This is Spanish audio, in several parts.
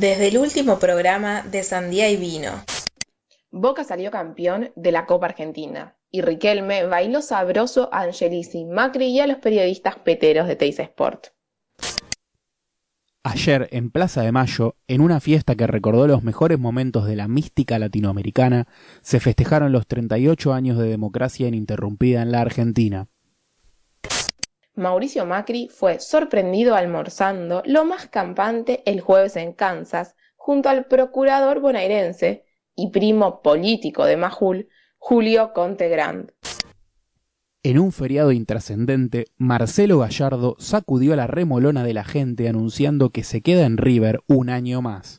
Desde el último programa de Sandía y Vino. Boca salió campeón de la Copa Argentina y Riquelme bailó sabroso a Angelici, Macri y a los periodistas peteros de Teis Sport. Ayer, en Plaza de Mayo, en una fiesta que recordó los mejores momentos de la mística latinoamericana, se festejaron los 38 años de democracia ininterrumpida en la Argentina. Mauricio Macri fue sorprendido almorzando lo más campante el jueves en Kansas, junto al procurador bonaerense y primo político de Majul, Julio Conte Grand. En un feriado intrascendente, Marcelo Gallardo sacudió la remolona de la gente anunciando que se queda en River un año más.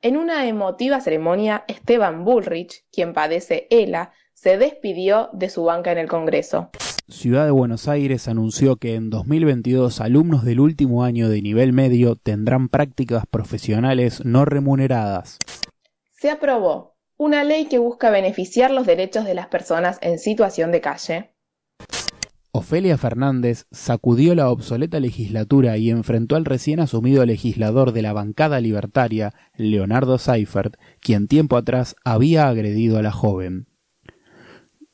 En una emotiva ceremonia, Esteban Bullrich, quien padece ELA, se despidió de su banca en el Congreso. Ciudad de Buenos Aires anunció que en 2022 alumnos del último año de nivel medio tendrán prácticas profesionales no remuneradas. Se aprobó una ley que busca beneficiar los derechos de las personas en situación de calle. Ofelia Fernández sacudió la obsoleta legislatura y enfrentó al recién asumido legislador de la bancada libertaria, Leonardo Seifert, quien tiempo atrás había agredido a la joven.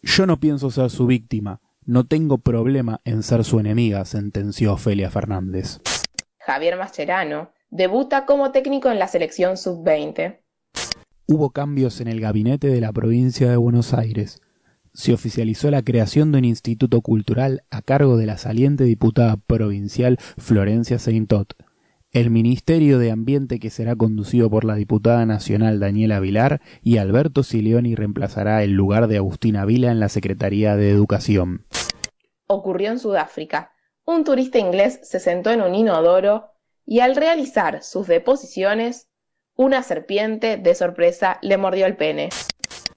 Yo no pienso ser su víctima, no tengo problema en ser su enemiga, sentenció Ofelia Fernández. Javier Mascherano debuta como técnico en la selección sub-20. Hubo cambios en el gabinete de la provincia de Buenos Aires. Se oficializó la creación de un instituto cultural a cargo de la saliente diputada provincial Florencia Seintot. El Ministerio de Ambiente que será conducido por la diputada nacional Daniela Vilar y Alberto Sileoni reemplazará el lugar de Agustina Vila en la Secretaría de Educación. Ocurrió en Sudáfrica. Un turista inglés se sentó en un inodoro y al realizar sus deposiciones, una serpiente de sorpresa le mordió el pene.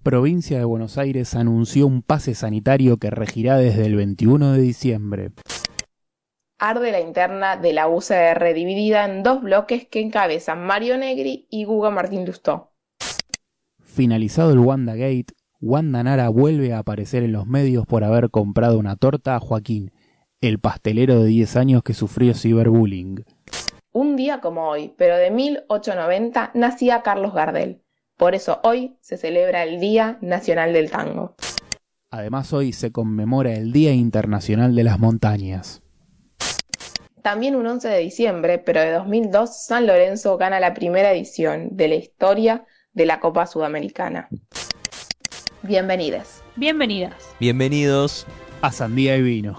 Provincia de Buenos Aires anunció un pase sanitario que regirá desde el 21 de diciembre arde la interna de la UCR dividida en dos bloques que encabezan Mario Negri y Guga Martín Lustó. Finalizado el Wanda Gate, Wanda Nara vuelve a aparecer en los medios por haber comprado una torta a Joaquín, el pastelero de 10 años que sufrió ciberbullying. Un día como hoy, pero de 1890, nacía Carlos Gardel. Por eso hoy se celebra el Día Nacional del Tango. Además hoy se conmemora el Día Internacional de las Montañas. También un 11 de diciembre, pero de 2002, San Lorenzo gana la primera edición de la historia de la Copa Sudamericana. Bienvenidas. Bienvenidas. Bienvenidos a Sandía y Vino.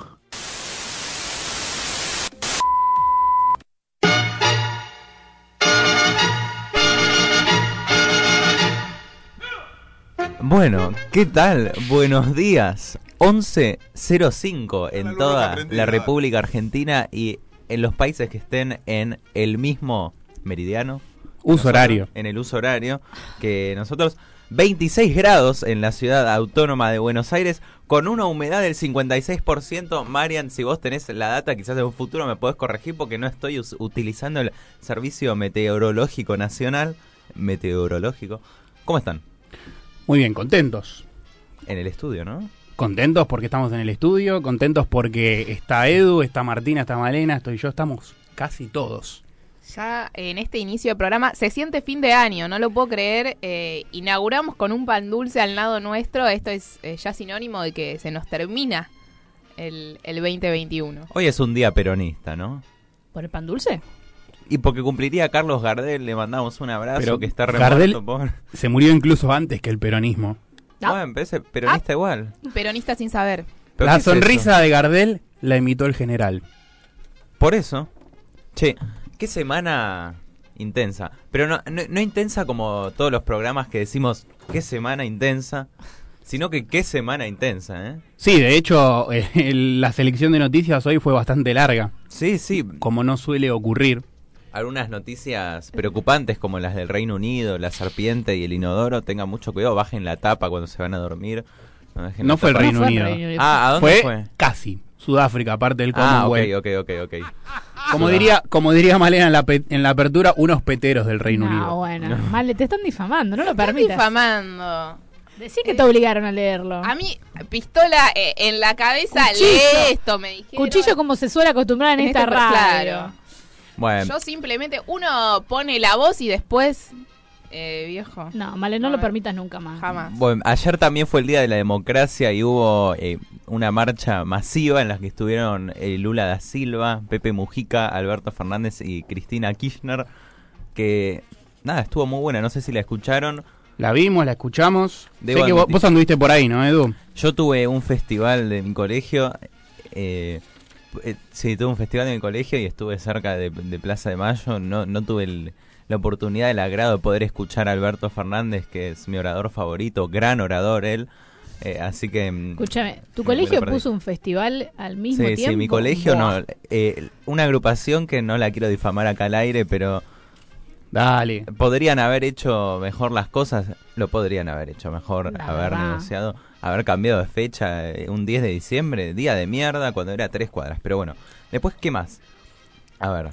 Bueno, ¿qué tal? Buenos días. 11.05 en toda la República Argentina y en los países que estén en el mismo meridiano. Uso horario. En el uso horario que nosotros. 26 grados en la ciudad autónoma de Buenos Aires con una humedad del 56%. Marian, si vos tenés la data, quizás en un futuro me podés corregir porque no estoy utilizando el Servicio Meteorológico Nacional. Meteorológico. ¿Cómo están? Muy bien, contentos. En el estudio, ¿no? Contentos porque estamos en el estudio, contentos porque está Edu, está Martina, está Malena, estoy yo, estamos casi todos. Ya en este inicio de programa se siente fin de año, no lo puedo creer. Eh, inauguramos con un pan dulce al lado nuestro. Esto es eh, ya sinónimo de que se nos termina el, el 2021. Hoy es un día peronista, ¿no? ¿Por el pan dulce? Y porque cumpliría Carlos Gardel, le mandamos un abrazo Pero que está Gardel se murió incluso antes que el peronismo. Ah. Bueno, pero peronista ah. igual. Peronista sin saber. La sonrisa de Gardel la imitó el general. Por eso. Che, qué semana intensa. Pero no, no, intensa como todos los programas que decimos qué semana intensa, sino que qué semana intensa, ¿eh? Sí, de hecho, la selección de noticias hoy fue bastante larga. Sí, sí. Como no suele ocurrir algunas noticias preocupantes como las del Reino Unido, la serpiente y el inodoro, tengan mucho cuidado, bajen la tapa cuando se van a dormir. No, fue el Reino, Unido. Ah, ¿a dónde fue? Casi. Sudáfrica, aparte del Commonwealth. Ah, ok, ok, ok, ok. Como diría, como diría Malena en la, en la apertura, unos peteros del Reino Unido. No, bueno, Male, te están difamando, no lo permitas. difamando. Decí que te obligaron a leerlo. A mí, pistola eh, en la cabeza, lee esto, me dijeron. Cuchillo como se suele acostumbrar en, esta este radio. Claro. Bueno, Yo simplemente, uno pone la voz y después, eh, viejo, No, Male, no lo permitas nunca más. jamás. bueno, ayer también fue el Día de la Democracia y hubo eh, una marcha masiva en la que estuvieron eh, Lula da Silva, Pepe Mujica, Alberto Fernández y Cristina Kirchner, que nada, estuvo muy buena, no sé si la escucharon. La vimos, la escuchamos. Debo sé que vos, vos anduviste por ahí, ¿no, Edu? Yo tuve un festival de mi colegio, eh, eh, sí, tuve un festival de mi colegio y estuve cerca de, de Plaza de Mayo, no, no tuve el- la oportunidad, el agrado de poder escuchar a Alberto Fernández, que es mi orador favorito, gran orador él, eh, así que... mm, Escúchame, ¿tu colegio puso un festival al mismo Sí, tiempo? sí, mi colegio Buah. no. eh, una agrupación que no la quiero difamar acá al aire, pero Dale. podrían haber hecho mejor las cosas. Lo podrían haber hecho mejor, La haber verdad. negociado, haber cambiado de fecha. eh, un 10 de diciembre, día de mierda, cuando era tres cuadras. Pero bueno, después, ¿qué más? A ver.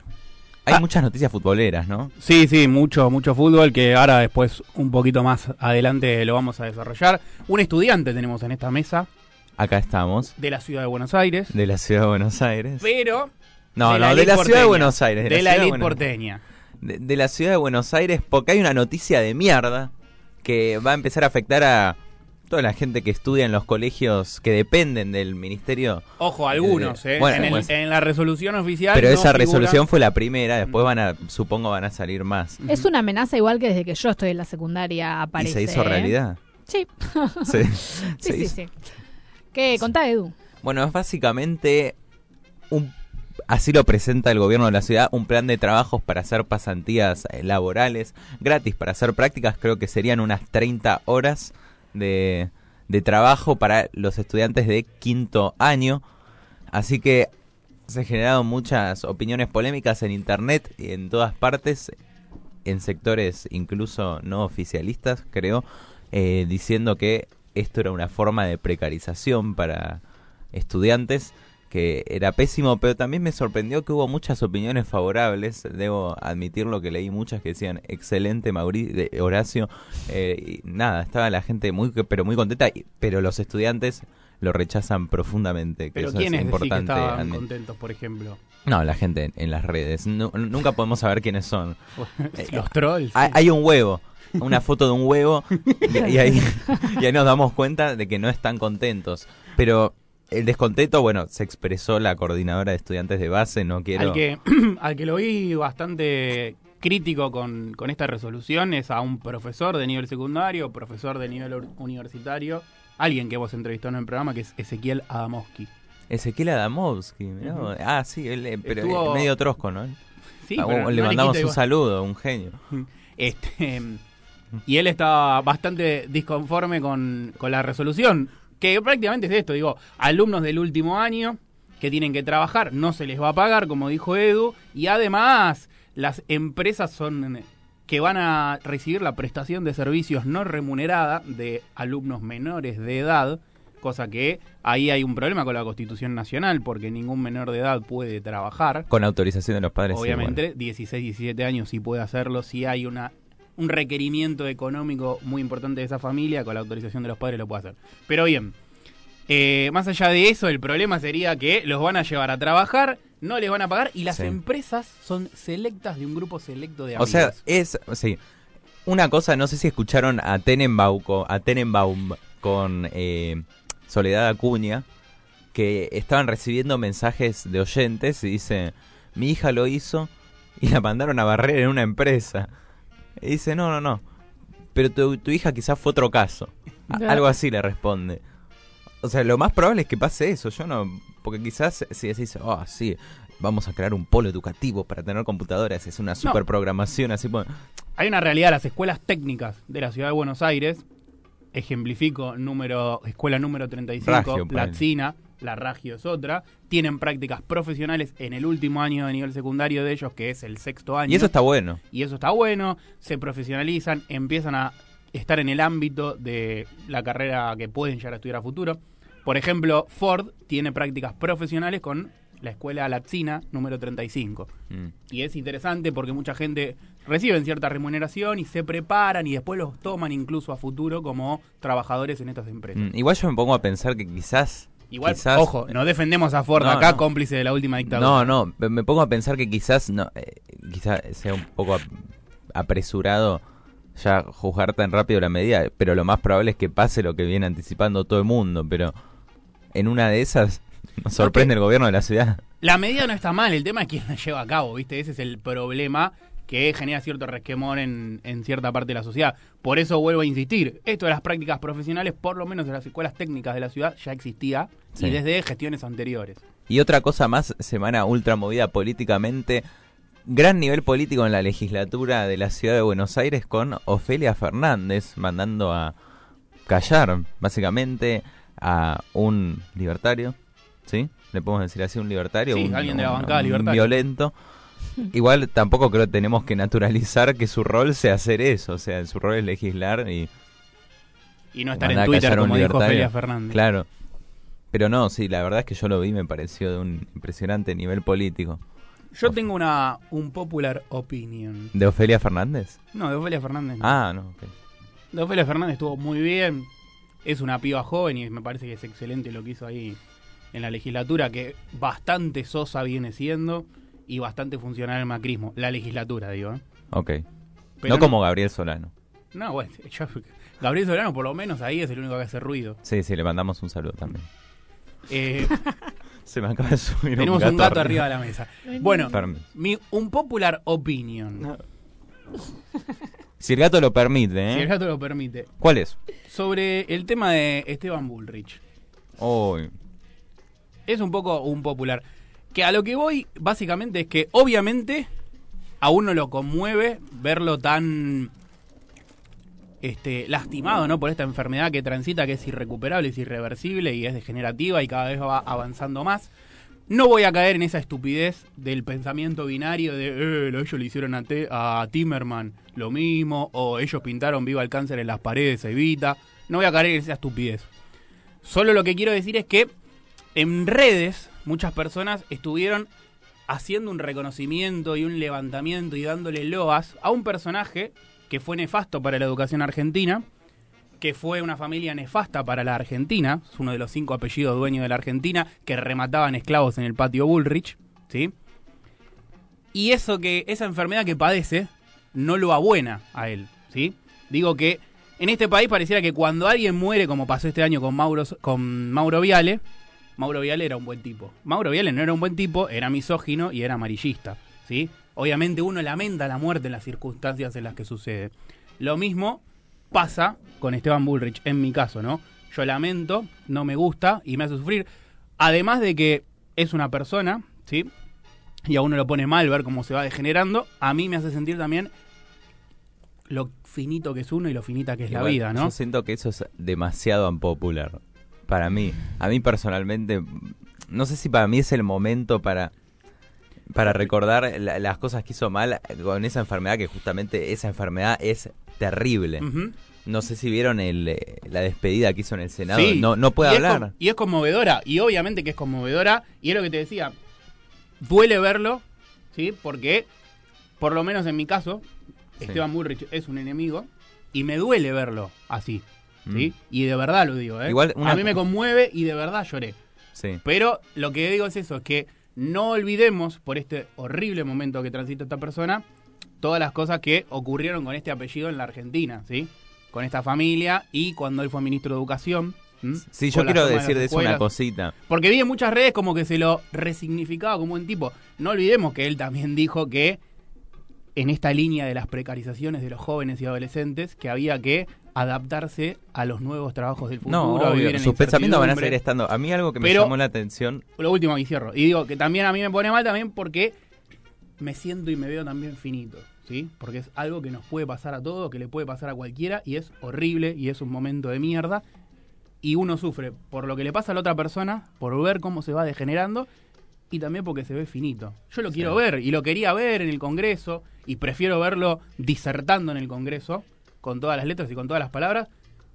Hay Ah. muchas noticias futboleras, ¿no? Sí, sí, mucho, mucho fútbol que ahora después un poquito más adelante lo vamos a desarrollar. Un estudiante tenemos en esta mesa Acá estamos, de la ciudad de Buenos Aires, de la ciudad de Buenos Aires. pero No, de no, de elite la ciudad de. Buenos Aires. de, de la, ciudad elite Buenos- porteña. De, de la ciudad de Buenos Aires porque hay una noticia de mierda que va a empezar a afectar a toda la gente que estudia en los colegios que dependen del ministerio. Ojo, algunos, Eh, ¿eh? bueno, en, el- en la resolución oficial. Pero no esa figura- resolución fue la primera, después van a, supongo van a salir más. Es una amenaza igual que desde que yo estoy en la secundaria ¿Y aparece. se hizo ¿eh? realidad? Sí, Sí. sí, Se sí, hizo. sí. ¿Qué? Contá, Edu. Bueno, es básicamente un así lo presenta el gobierno de la ciudad, un plan de trabajos para hacer pasantías eh, laborales gratis para hacer prácticas, creo que serían unas 30 horas de, de trabajo para los estudiantes de quinto año. Así que se generaron muchas opiniones polémicas en internet y en todas partes, en sectores incluso no oficialistas, creo, eh, diciendo que esto era una forma de precarización para estudiantes que era pésimo, pero también me sorprendió que hubo muchas opiniones favorables, debo admitirlo que leí muchas que decían excelente Mauricio, Horacio, eh, y nada, estaba la gente muy pero muy contenta, pero los estudiantes lo rechazan profundamente, que Pero eso ¿quiénes es que importante. admi- contentos, por ejemplo? no, la gente en, en las redes, Nu- nunca podemos saber quiénes son. Los trolls. Hay, hay un huevo, una foto de un huevo, y, y ahí, y ahí nos damos cuenta de que no están contentos. Pero el descontento, bueno, se expresó la coordinadora de estudiantes de base, no quiero... Al que, al que lo vi bastante crítico con, con esta resolución es a un profesor de nivel secundario, profesor de nivel universitario, alguien que vos entrevistó en el programa, que es Ezequiel Adamowski. Ezequiel Adamovsky, vos. Ah, sí, él, eh, pero Estuvo- eh, medio trosco, ¿no? Sí, Ah, pero le no mandamos un saludo, un genio. Este, y él estaba bastante disconforme con, con la resolución, que prácticamente es esto, digo, alumnos del último año que tienen que trabajar, no se les va a pagar, como dijo Edu, y además las empresas son que van a recibir la prestación de servicios no remunerada de alumnos menores de edad, cosa que ahí hay un problema con la Constitución Nacional, porque ningún menor de edad puede trabajar. Con autorización de los padres. sí, Obviamente, bueno. 16, 17 años sí puede hacerlo, si hay una un requerimiento económico muy importante de esa familia, con la autorización de los padres lo puede hacer. Pero bien, eh, más allá de eso, el problema sería que los van a llevar a trabajar, no les van a pagar y las Sí. empresas son selectas de un grupo selecto de O amigos. sea, es, sí. Una cosa, no sé si escucharon a Tenenbaum, a Tenenbaum con eh, Soledad Acuña, que estaban recibiendo mensajes de oyentes y dice, mi hija lo hizo y la mandaron a barrer en una empresa. Y dice, no, no, no, pero tu, tu hija quizás fue otro caso. A- algo así le responde. O sea, lo más probable es que pase eso, yo no, porque quizás si decís, oh, sí, vamos a crear un polo educativo para tener computadoras, es una super programación así, pues, Hay una realidad, las escuelas técnicas de la ciudad de Buenos Aires, ejemplifico número, escuela número 35, Ragio. Platzina, la Ragio es otra, tienen prácticas profesionales en el último año de nivel secundario de ellos, que es el sexto año. Y eso está bueno. Y eso está bueno, se profesionalizan, empiezan a estar en el ámbito de la carrera que pueden llegar a estudiar a futuro. Por ejemplo, Ford tiene prácticas profesionales con la escuela Latzina número 35. Mm. Y es interesante porque mucha gente recibe cierta remuneración y se preparan y después los toman incluso a futuro como trabajadores en estas empresas. Mm, Igual yo me pongo a pensar que quizás Igual, quizás- ojo, no defendemos a Ford No, acá, no. cómplice de la última dictadura. No, no, me- pongo a pensar que quizás no, eh, quizás sea un poco ap- apresurado ya juzgar tan rápido la medida, pero lo más probable es que pase lo que viene anticipando todo el mundo, pero en una de esas nos sorprende el gobierno de la ciudad. La medida no está mal, el tema es quién la lleva a cabo, ¿viste? Ese es el problema que genera cierto resquemor en, en cierta parte de la sociedad. Por eso vuelvo a insistir, esto de las prácticas profesionales, por lo menos en las escuelas técnicas de la ciudad, ya existía Sí. y desde gestiones anteriores. Y otra cosa más, semana ultra movida políticamente, gran nivel político en la legislatura de la ciudad de Buenos Aires con Ofelia Fernández mandando a callar básicamente a un libertario, ¿sí? Le podemos decir así, un libertario, Sí, un, alguien de la un- bancada un libertaria. violento. Igual tampoco creo que tenemos que naturalizar que su rol sea hacer eso, o sea, su rol es legislar y Y no estar en Twitter como dijo. Ofelia Fernández. Claro. Pero no, sí, la verdad es que yo lo vi me pareció de un impresionante nivel político. Yo tengo una un popular opinion. ¿De Ofelia Fernández? No, de Ofelia Fernández. no. Ah, no. De Ofelia Fernández estuvo muy bien. Es una piba joven y me parece que es excelente lo que hizo ahí en la legislatura, que bastante sosa viene siendo y bastante funcional el macrismo. La legislatura, digo. ¿eh? Ok. Pero no como Gabriel Solano. No, bueno, yo- Gabriel Solano por lo menos ahí es el único que hace ruido. Sí, sí, le mandamos un saludo también. Eh, Se me acaba de subir tenemos un un gato, gato arriba de la mesa. Bueno, mi, un popular opinion, Si el gato lo permite, si el ¿eh? gato lo permite, ¿Cuál es? sobre el tema de Esteban Bullrich. Uy, es un poco un popular. Que a lo que voy, básicamente, es que obviamente a uno lo conmueve verlo tan este, lastimado ¿no? por esta enfermedad que transita, que es irrecuperable, es irreversible y es degenerativa y cada vez va avanzando más. No voy a caer en esa estupidez del pensamiento binario de eh, lo- ellos le hicieron a, Te- a Timerman lo mismo, o ellos pintaron viva el cáncer en las paredes, Evita. No voy a caer en esa estupidez. Solo lo que quiero decir es que en redes muchas personas estuvieron haciendo un reconocimiento y un levantamiento y dándole loas a un personaje que fue nefasto para la educación argentina, que fue una familia nefasta para la Argentina, es uno de los cinco apellidos dueños de la Argentina, que remataban esclavos en el patio Bullrich, ¿sí? Y eso que, esa enfermedad que padece, no lo abuena a él, ¿sí? Digo que en este país pareciera que cuando alguien muere, como pasó este año con Mauro, con Mauro Viale, Mauro Viale era un buen tipo. Mauro Viale no era un buen tipo, era misógino y era amarillista, ¿sí? Obviamente uno lamenta la muerte en las circunstancias en las que sucede. Lo mismo pasa con Esteban Bullrich, en mi caso, ¿no? Yo lamento, no me gusta y me hace sufrir. Además de que es una persona, ¿sí? Y a uno lo pone mal ver cómo se va degenerando, a mí me hace sentir también lo finito que es uno y lo finita que es la vida, ¿no? Yo siento que eso es demasiado unpopular. Para mí. A mí personalmente, no sé si para mí es el momento para para recordar la- las cosas que hizo mal con esa enfermedad, que justamente esa enfermedad es terrible. No sé si vieron el, eh, la despedida que hizo en el Senado. Sí, no, no puede y hablar. y es conmovedora, y obviamente que es conmovedora, y es lo que te decía, duele verlo, ¿sí? Porque, por lo menos en mi caso, Sí. Esteban Bullrich es un enemigo, y me duele verlo así, ¿sí? Mm. Y de verdad lo digo, ¿eh? Igual una- A mí me conmueve y de verdad lloré. Sí. Pero lo que digo es eso, es que no olvidemos, por este horrible momento que transita esta persona, todas las cosas que ocurrieron con este apellido en la Argentina, ¿sí? Con esta familia y cuando él fue ministro de Educación. ¿m? Sí, yo quiero decir de eso una cosita. Porque vi en muchas redes como que se lo resignificaba como un tipo. No olvidemos que él también dijo que en esta línea de las precarizaciones de los jóvenes y adolescentes, que había que adaptarse a los nuevos trabajos del futuro, No, a obvio, vivir en sus pensamientos van a seguir estando. A mí algo que me Pero- llamó la atención. Lo último y cierro. Y digo que también a mí me pone mal también porque me siento y me veo también finito, ¿sí? Porque es algo que nos puede pasar a todos, que le puede pasar a cualquiera y es horrible y es un momento de mierda. Y uno sufre por lo que le pasa a la otra persona, por ver cómo se va degenerando y también porque se ve finito. Yo lo quiero ver y lo quería ver en el Congreso y prefiero verlo disertando en el Congreso con todas las letras y con todas las palabras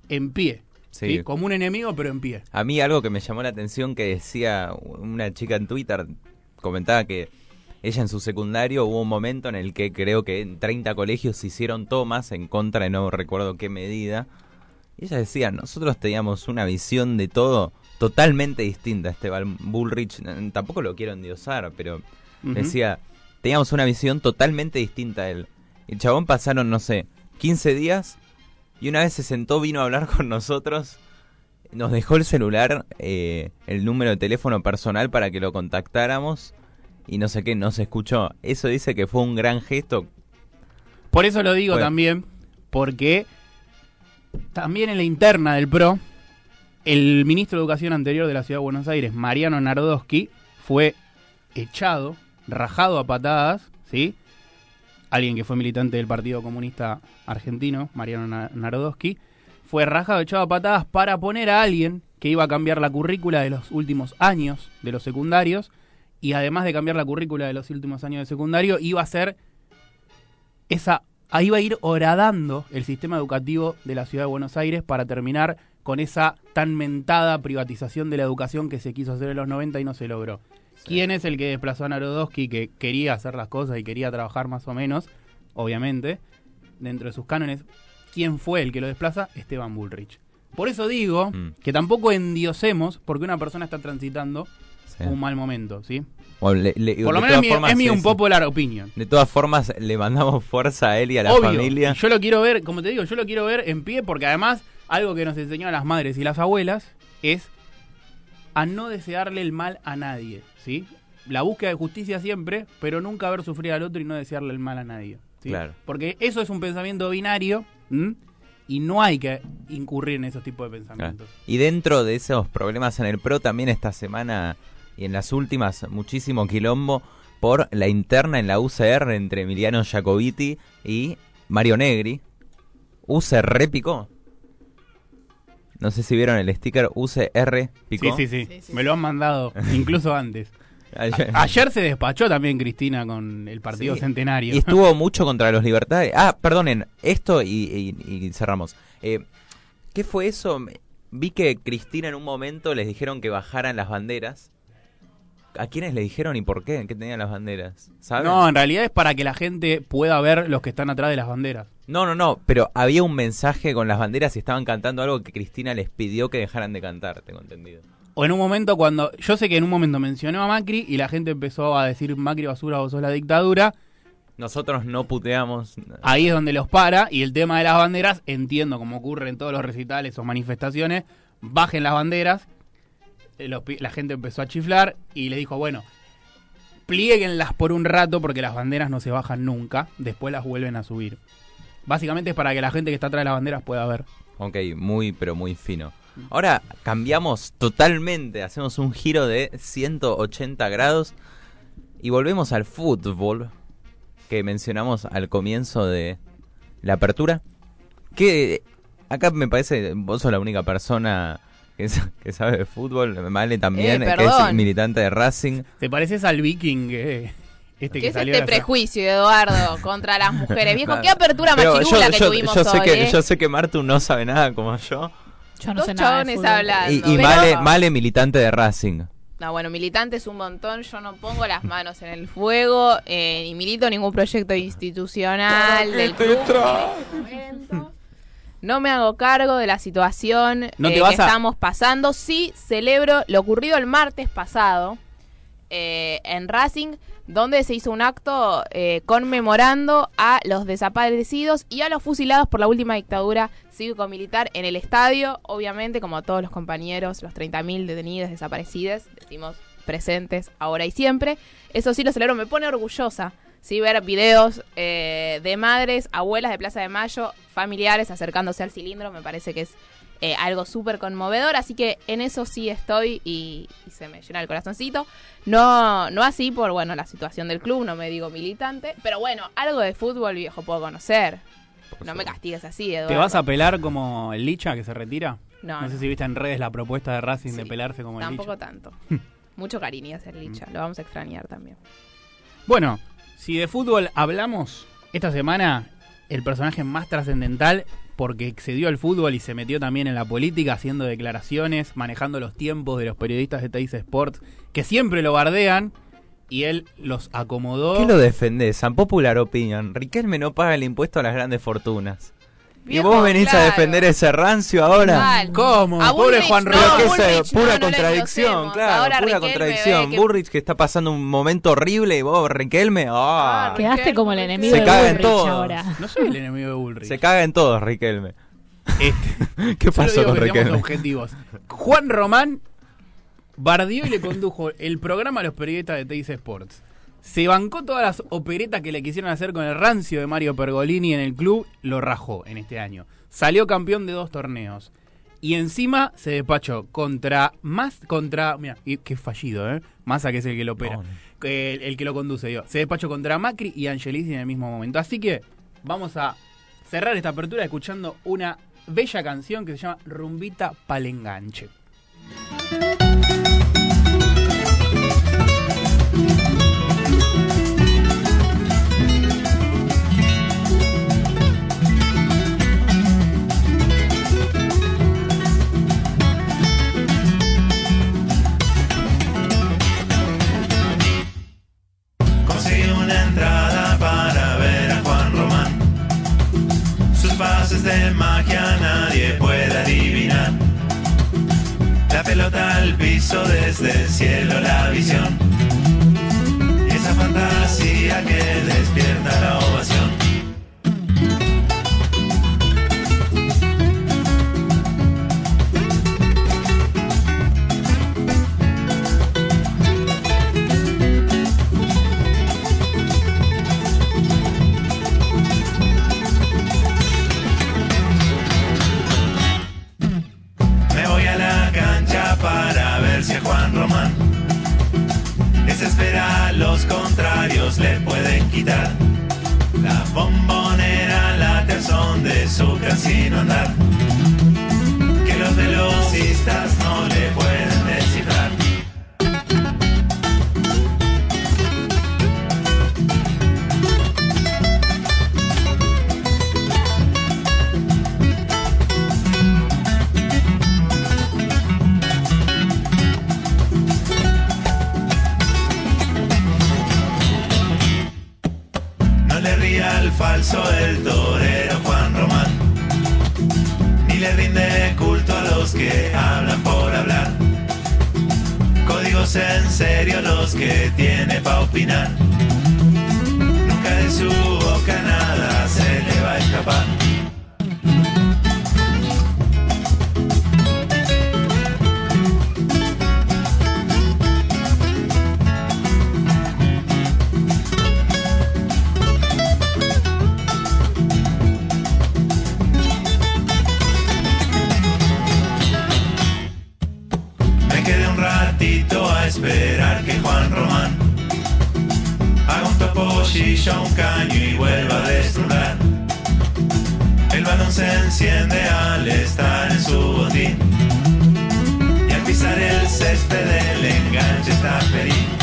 en pie. Sí. ¿sí? Como un enemigo pero en pie. A mí algo que me llamó la atención que decía una chica en Twitter, comentaba que ella en su secundario hubo un momento en el que creo que en 30 colegios se hicieron tomas en contra de no recuerdo qué medida. Y ella decía, nosotros teníamos una visión de todo totalmente distinta a Esteban Bullrich. Tampoco lo quiero endiosar, pero decía, teníamos una visión totalmente distinta a él. El chabón pasaron, no sé, 15 días y una vez se sentó, vino a hablar con nosotros, nos dejó el celular, eh, el número de teléfono personal para que lo contactáramos y no sé qué, no se escuchó. Eso dice que fue un gran gesto. Por eso lo digo Bueno. también, porque también en la interna del PRO, el ministro de Educación anterior de la Ciudad de Buenos Aires, Mariano Nardowski, fue echado, rajado a patadas, ¿sí? Alguien que fue militante del Partido Comunista Argentino, Mariano Na- Nardowski, fue rajado, echado a patadas para poner a alguien que iba a cambiar la currícula de los últimos años de los secundarios y además de cambiar la currícula de los últimos años de secundario, iba a ser esa ahí va a ir horadando el sistema educativo de la ciudad de Buenos Aires para terminar con esa tan mentada privatización de la educación que se quiso hacer en los 90 y no se logró. ¿Quién es el que desplazó a Narodowski que quería hacer las cosas y quería trabajar más o menos, obviamente, dentro de sus cánones? ¿Quién fue el que lo desplaza? Esteban Bullrich. Por eso digo Mm. que tampoco endiosemos porque una persona está transitando Sí. un mal momento, ¿sí? O le- le- Por lo menos es mi, formas, es mi sí, un sí. popular opinion. De todas formas, le mandamos fuerza a él y a la Obvio. familia. Yo lo quiero ver, como te digo, yo lo quiero ver en pie porque además algo que nos enseñaron las madres y las abuelas es a no desearle el mal a nadie, ¿sí? La búsqueda de justicia siempre, pero nunca ver sufrir al otro y no desearle el mal a nadie. ¿sí? Claro. Porque eso es un pensamiento binario ¿m? y no hay que incurrir en esos tipos de pensamientos. Y dentro de esos problemas en el PRO, también esta semana y en las últimas, muchísimo quilombo por la interna en la UCR entre Emiliano Jacobiti y Mario Negri. UCR repicó. No sé si vieron el sticker UCR picó. Sí, sí, sí, Sí, sí, Me lo han mandado, incluso antes. Ayer- Ayer se despachó también Cristina con el partido Sí. centenario. Y estuvo mucho contra los libertades. Ah, perdonen, esto y, y- y cerramos. Eh, ¿Qué fue eso? Vi que Cristina en un momento les dijeron que bajaran las banderas. ¿A quiénes le dijeron y por qué? ¿Qué tenían las banderas? ¿Saben? No, en realidad es para que la gente pueda ver los que están atrás de las banderas. no, no, no, pero había un mensaje con las banderas y estaban cantando algo que Cristina les pidió que dejaran de cantar, tengo entendido. O en un momento cuando, yo sé que en un momento mencionó a Macri y la gente empezó a decir Macri basura, vos sos la dictadura, Nosotros no puteamos. ahí es donde los para y el tema de las banderas, entiendo como ocurre en todos los recitales o manifestaciones, bajen las banderas, pi- la gente empezó a chiflar y le dijo, bueno, plieguenlas por un rato porque las banderas no se bajan nunca, después las vuelven a subir. Básicamente es para que la gente que está atrás de las banderas pueda ver. Ok, muy, pero muy fino. Ahora cambiamos totalmente, hacemos un giro de 180 grados y volvemos al fútbol que mencionamos al comienzo de la apertura. Que acá me parece, vos sos la única persona que, sa- que sabe de fútbol, Male también, Eh, que es militante de Racing. ¿Te pareces al viking eh, este ¿Qué que es este prejuicio, Eduardo, contra las mujeres? Viejo, Claro. qué apertura machirula yo, que yo- tuvimos yo sé hoy, que, ¿eh? yo sé que Martu no sabe nada como yo. Yo no Dos sé nada de hablando. Y, y Pero- Male, Male militante de Racing. No, bueno, militante es un montón. Yo no pongo las manos en el fuego, eh, ni milito ningún proyecto institucional del club. No me hago cargo de la situación No eh, que a- estamos pasando. Sí celebro lo ocurrido el martes pasado eh, en Racing, donde se hizo un acto eh, conmemorando a los desaparecidos y a los fusilados por la última dictadura cívico-militar en el estadio. Obviamente, como todos los compañeros, los 30.000 detenidos desaparecidos, decimos presentes ahora y siempre. Eso sí lo celebro, me pone orgullosa. Sí, ver videos eh, de madres, abuelas de Plaza de Mayo, familiares acercándose al cilindro, me parece que es eh, algo súper conmovedor, así que en eso sí estoy y, y se me llena el corazoncito. No, no así por, bueno, la situación del club, no me digo militante, pero bueno, algo de fútbol viejo puedo conocer. No me castigues así, Eduardo. ¿Te vas a pelar como el Licha que se retira? No, No, sé si viste en redes la propuesta de Racing de pelarse como el Tampoco Licha. tanto. Mucho cariño hacer licha, lo vamos a extrañar también. Bueno, si de fútbol hablamos, esta semana el personaje más trascendental porque excedió al fútbol y se metió también en la política haciendo declaraciones, manejando los tiempos de los periodistas de Teis Sports que siempre lo bardean y él los acomodó. ¿Qué lo defendés? San Popular Opinion. Riquelme no paga el impuesto a las grandes fortunas. Y vos venís a claro. defender ese rancio ahora. Mal. ¿Cómo? A Pobre Bullrich Juan no, es pura no contradicción, claro, Ahora pura Riquelme, contradicción. que- Burrich que está pasando un momento horrible y vos, Riquelme, ah, Ah, Quedaste como el enemigo Se de caga en Bullrich todos. ahora. No soy el enemigo de Bullrich. se caga en todos, Riquelme. Este, ¿Qué pasó con Riquelme? objetivos. Juan Román bardió y le condujo el programa a los periodistas de Teis Sports. Se bancó todas las operetas que le quisieron hacer con el rancio de Mario Pergolini en el club, lo rajó en este año. Salió campeón de dos torneos. Y encima se despachó contra más contra mira qué fallido eh Massa que es el que lo opera No, no. que el, el que lo conduce digo. se despachó contra Macri y Angelici en el mismo momento así que vamos a cerrar esta apertura escuchando una bella canción que se llama Rumbita Palenganche cielo la visión. Al falso el torero Juan Román, ni le rinde culto a los que hablan por hablar. Códigos en serio los que tiene pa' opinar. Nunca de su boca nada se le va a escapar. Topollillo, un caño y vuelva a destrunar. El balón se enciende al estar en su botín y al pisar el césped del enganche está feliz.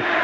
go.